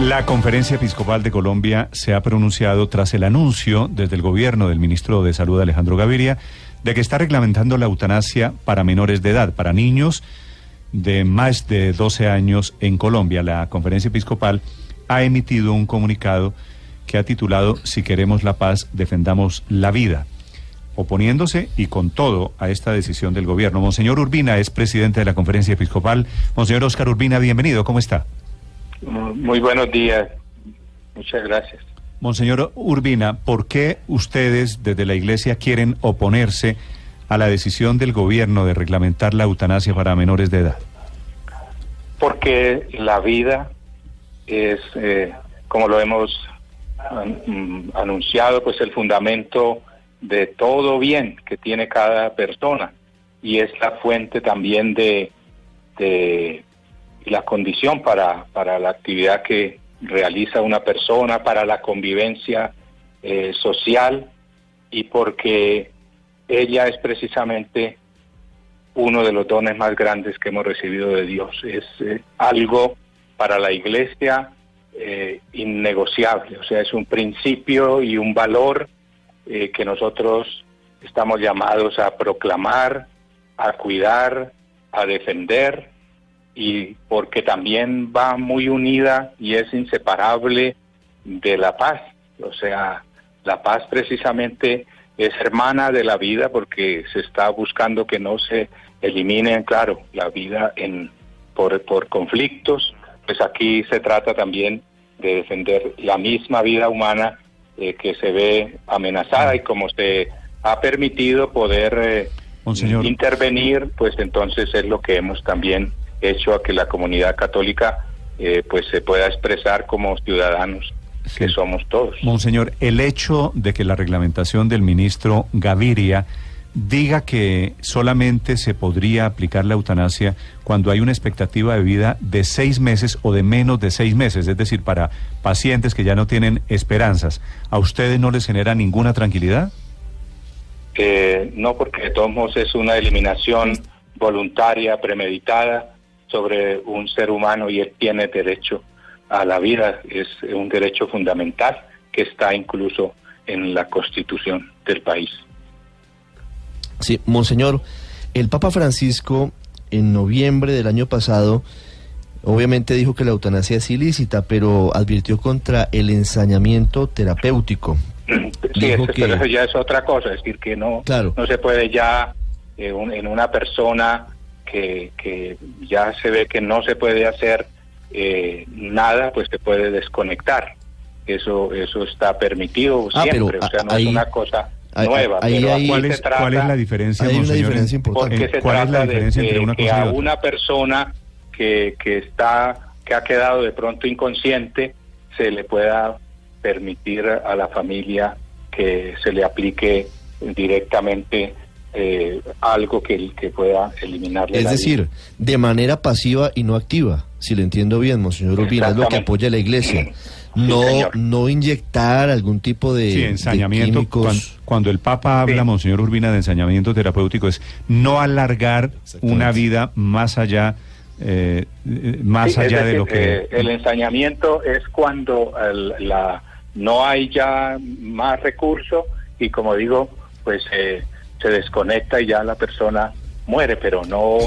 La Conferencia Episcopal de Colombia se ha pronunciado tras el anuncio desde el gobierno del ministro de Salud Alejandro Gaviria de que está reglamentando la eutanasia para menores de edad, para niños de más de 12 años en Colombia. La Conferencia Episcopal ha emitido un comunicado que ha titulado Si queremos la paz, defendamos la vida, oponiéndose y con todo a esta decisión del gobierno. Monseñor Urbina es presidente de la Conferencia Episcopal. Monseñor Oscar Urbina, bienvenido, ¿cómo está? Muy buenos días. Muchas gracias. Monseñor Urbina, ¿por qué ustedes desde la Iglesia quieren oponerse a la decisión del gobierno de reglamentar la eutanasia para menores de edad? Porque la vida es, eh, como lo hemos mm, anunciado, pues el fundamento de todo bien que tiene cada persona y es la fuente también de, de la condición para, para la actividad que realiza una persona, para la convivencia eh, social y porque ella es precisamente uno de los dones más grandes que hemos recibido de Dios. Es eh, algo para la iglesia eh, innegociable, o sea, es un principio y un valor que nosotros estamos llamados a proclamar, a cuidar, a defender y porque también va muy unida y es inseparable de la paz. O sea, la paz precisamente es hermana de la vida porque se está buscando que no se elimine, claro, la vida en por, por conflictos. Pues aquí se trata también de defender la misma vida humana eh, que se ve amenazada y como se ha permitido poder eh, intervenir, pues entonces es lo que hemos también hecho a que la comunidad católica eh, pues se pueda expresar como ciudadanos que somos todos. Monseñor, el hecho de que la reglamentación del ministro Gaviria diga que solamente se podría aplicar la eutanasia cuando hay una expectativa de vida de seis meses o de menos de seis meses, es decir, para pacientes que ya no tienen esperanzas, ¿a ustedes no les genera ninguna tranquilidad? Eh, no, porque de todos modos es una eliminación voluntaria, premeditada, sobre un ser humano y él tiene derecho a la vida, es un derecho fundamental que está incluso en la constitución del país. Sí, Monseñor, el Papa Francisco en noviembre del año pasado obviamente dijo que la eutanasia es ilícita, pero advirtió contra el ensañamiento terapéutico. Sí, pero ya es otra cosa, es decir, que no, no se puede ya eh, en una persona que, ya se ve que no se puede hacer eh, nada, pues se puede desconectar. Eso eso está permitido ah, siempre, o sea, no es una cosa nueva. ¿cuál, es, ¿Cuál es la diferencia, hay una diferencia importante. Porque se ¿Cuál es la diferencia entre una que a una persona que, que está que ha quedado de pronto inconsciente se le pueda permitir a la familia que se le aplique directamente eh, algo que, que pueda eliminarle Es decir, de manera pasiva y no activa, si le entiendo bien, Monseñor Urbina, es lo que apoya la Iglesia. No, no inyectar algún tipo de, sí, ensañamiento. cuando, el Papa habla, Monseñor Urbina, de ensañamiento terapéutico, es no alargar una vida más allá eh, más allá de lo que eh, el ensañamiento es cuando la no hay ya más recurso y como digo pues eh, se desconecta y ya la persona muere, pero no,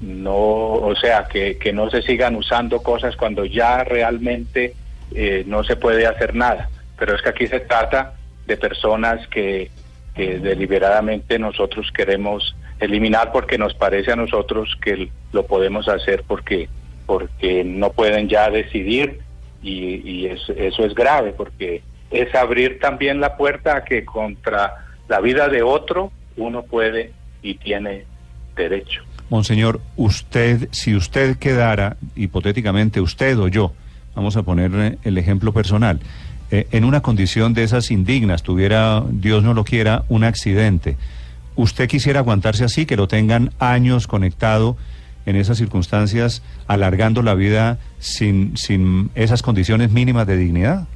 no, o sea, que, que no se sigan usando cosas cuando ya realmente eh, no se puede hacer nada. Pero es que aquí se trata de personas que, que deliberadamente nosotros queremos eliminar porque nos parece a nosotros que lo podemos hacer porque porque no pueden ya decidir y, y eso, eso es grave porque es abrir también la puerta a que contra la vida de otro uno puede y tiene derecho. Monseñor, usted, si usted quedara, hipotéticamente usted o yo, vamos a poner el ejemplo personal, eh, en una condición de esas indignas, tuviera, Dios no lo quiera, un accidente, ¿usted quisiera aguantarse así, que lo tengan años conectado en esas circunstancias, alargando la vida sin, sin esas condiciones mínimas de dignidad?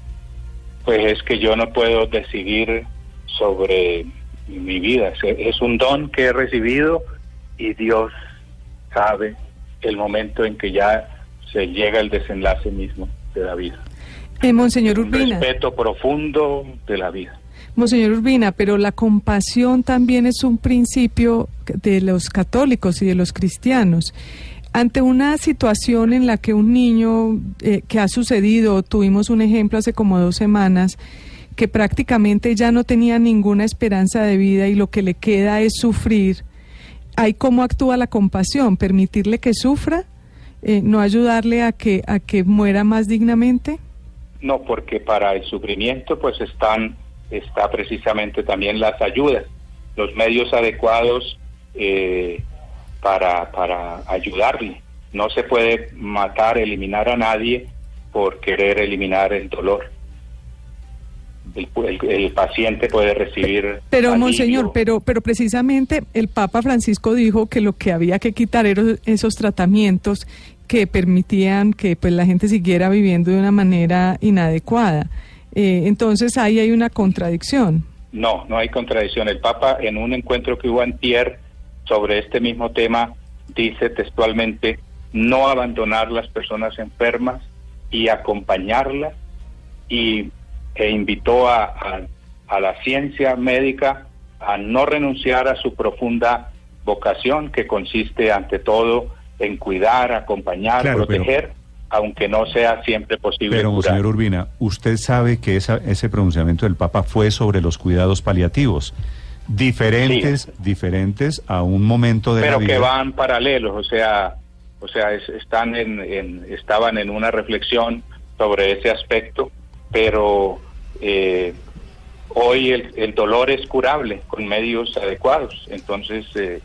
Pues es que yo no puedo decidir sobre mi vida. Es un don que he recibido y Dios sabe el momento en que ya se llega al desenlace mismo de la vida. Eh, Monseñor Urbina. respeto profundo de la vida. Monseñor Urbina, pero la compasión también es un principio de los católicos y de los cristianos. Ante una situación en la que un niño eh, que ha sucedido, tuvimos un ejemplo hace como dos semanas, que prácticamente ya no tenía ninguna esperanza de vida y lo que le queda es sufrir, ¿hay cómo actúa la compasión? ¿Permitirle que sufra? Eh, ¿No ayudarle a que, a que muera más dignamente? No, porque para el sufrimiento pues están está precisamente también las ayudas, los medios adecuados eh, para, para ayudarle. No se puede matar, eliminar a nadie por querer eliminar el dolor. El, paciente puede recibir. Pero, monseñor, pero, pero precisamente el Papa Francisco dijo que lo que había que quitar eran esos tratamientos que permitían que pues la gente siguiera viviendo de una manera inadecuada. Eh, entonces ahí hay una contradicción. No, no hay contradicción. El Papa en un encuentro que hubo en Pierre sobre este mismo tema dice textualmente no abandonar las personas enfermas y acompañarlas y e invitó a, a la ciencia médica a no renunciar a su profunda vocación que consiste ante todo en cuidar, acompañar, proteger, aunque no sea siempre posible. Pero, señor Urbina, usted sabe que esa, ese pronunciamiento del Papa fue sobre los cuidados paliativos, diferentes, diferentes a un momento de pero la que van paralelos, o sea, o sea, están en, estaban en una reflexión sobre ese aspecto, pero eh, hoy el, el, dolor es curable con medios adecuados, entonces. Eh,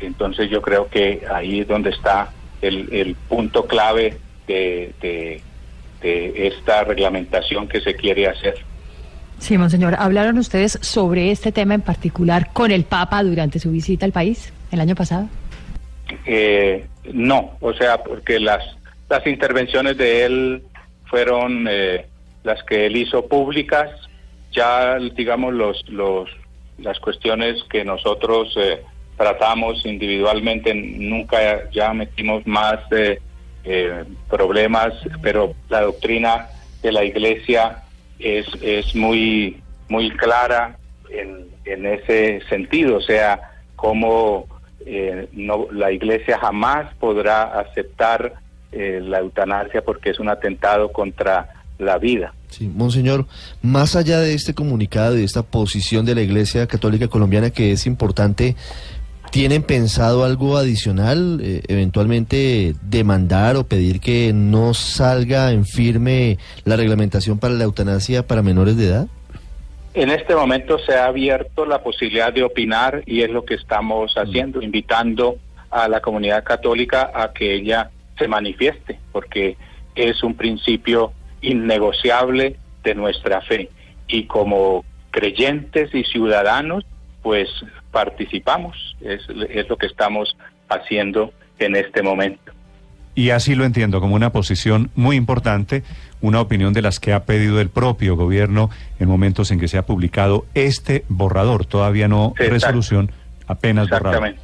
entonces yo creo que ahí es donde está el, el punto clave de, de, esta reglamentación que se quiere hacer. Sí, monseñor, ¿hablaron ustedes sobre este tema en particular con el Papa durante su visita al país el año pasado? Eh, no, o sea, porque las, las intervenciones de él fueron eh, las que él hizo públicas, ya digamos los, los, las cuestiones que nosotros eh, tratamos individualmente, nunca ya metimos más eh, problemas, pero la doctrina de la iglesia es, es muy, muy clara en, en ese sentido, o sea, cómo eh, no, la iglesia jamás podrá aceptar eh, la eutanasia porque es un atentado contra la vida. Sí, monseñor, más allá de este comunicado y de esta posición de la Iglesia Católica Colombiana que es importante, ¿Tienen pensado algo adicional, eh, eventualmente demandar o pedir que no salga en firme la reglamentación para la eutanasia para menores de edad? En este momento se ha abierto la posibilidad de opinar y es lo que estamos mm. haciendo, invitando a la comunidad católica a que ella se manifieste, porque es un principio innegociable de nuestra fe. Y como creyentes y ciudadanos, pues participamos, es, es lo que estamos haciendo en este momento. Y así lo entiendo, como una posición muy importante, una opinión de las que ha pedido el propio gobierno en momentos en que se ha publicado este borrador, todavía no resolución, apenas borrador.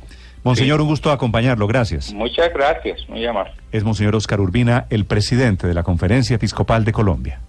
Monseñor, un gusto acompañarlo, gracias. Muchas gracias, muy amable. Es Monseñor Oscar Urbina, el presidente de la Conferencia Episcopal de Colombia.